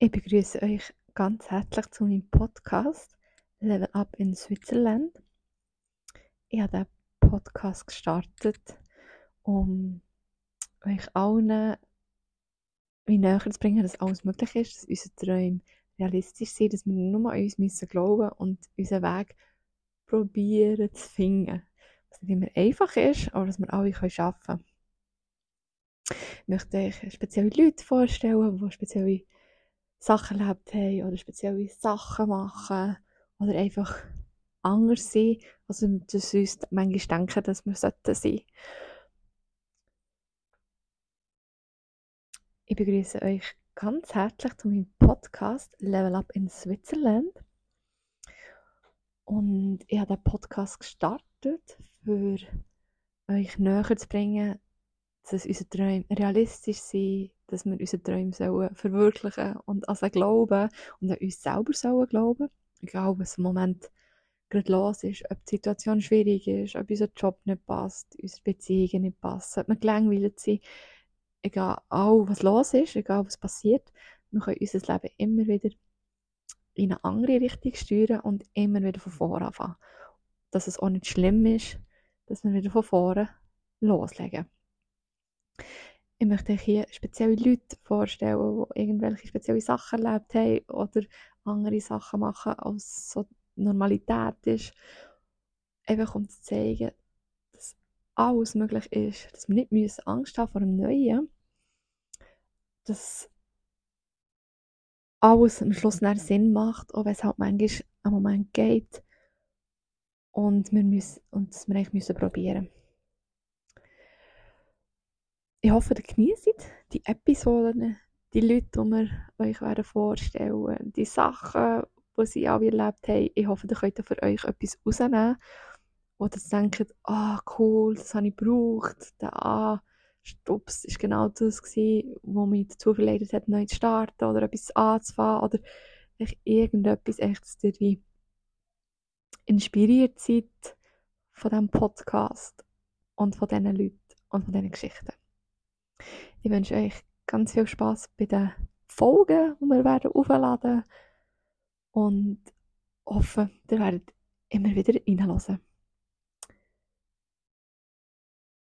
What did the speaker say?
Ich begrüße euch ganz herzlich zu meinem Podcast Level Up in Switzerland. Ich habe diesen Podcast gestartet, um euch allen wie näher zu bringen, dass alles möglich ist, dass unsere Träume realistisch sind, dass wir nur an uns müssen glauben und unseren Weg probieren zu finden. Was nicht immer einfach ist, aber dass wir alle arbeiten können. Ich möchte euch spezielle Leute vorstellen, die spezielle Sachen erlebt haben oder spezielle Sachen machen oder einfach anders sein, als wir uns manchmal denken, dass wir sollten sein. Ich begrüße euch ganz herzlich zu meinem Podcast Level Up in Switzerland. Und ich habe den Podcast gestartet, für euch näher zu bringen, dass unsere Träume realistisch sind, dass wir unsere Träume sollen verwirklichen und an sie glauben und an uns selber sollen glauben. Egal, was im Moment gerade los ist, ob die Situation schwierig ist, ob unser Job nicht passt, unsere Beziehungen nicht passen, ob wir gelangweilt sind. Egal, was los ist, egal was passiert, wir können unser Leben immer wieder in eine andere Richtung steuern und immer wieder von vorne anfangen. Dass es auch nicht schlimm ist, dass wir wieder von vorne loslegen. Ich möchte euch hier spezielle Leute vorstellen, die irgendwelche spezielle Sachen erlebt haben oder andere Sachen machen, als so Normalität ist. Einfach um zu zeigen, dass alles möglich ist, dass wir nicht müssen Angst haben vor dem Neuen, dass alles am Schluss nicht Sinn macht, auch wenn es halt manchmal am Moment geht und wir müssen, und dass wir eigentlich müssen probieren ich hoffe, ihr genießt die Episoden, die Leute, die wir euch werden vorstellen die Sachen, die sie alle erlebt haben. Ich hoffe, ihr könnt für euch etwas rausnehmen, wo ihr denkt, ah, cool, das habe ich gebraucht, der ah, Stups ist genau das was mich dazu verleitet hat, neu zu starten oder etwas anzufangen oder irgendetwas echt, dass ihr inspiriert seid von diesem Podcast und von diesen Leuten und von diesen Geschichten. Ich wünsche euch ganz viel Spaß bei den Folgen, die wir werden aufladen und hoffe, ihr werdet immer wieder reinhören.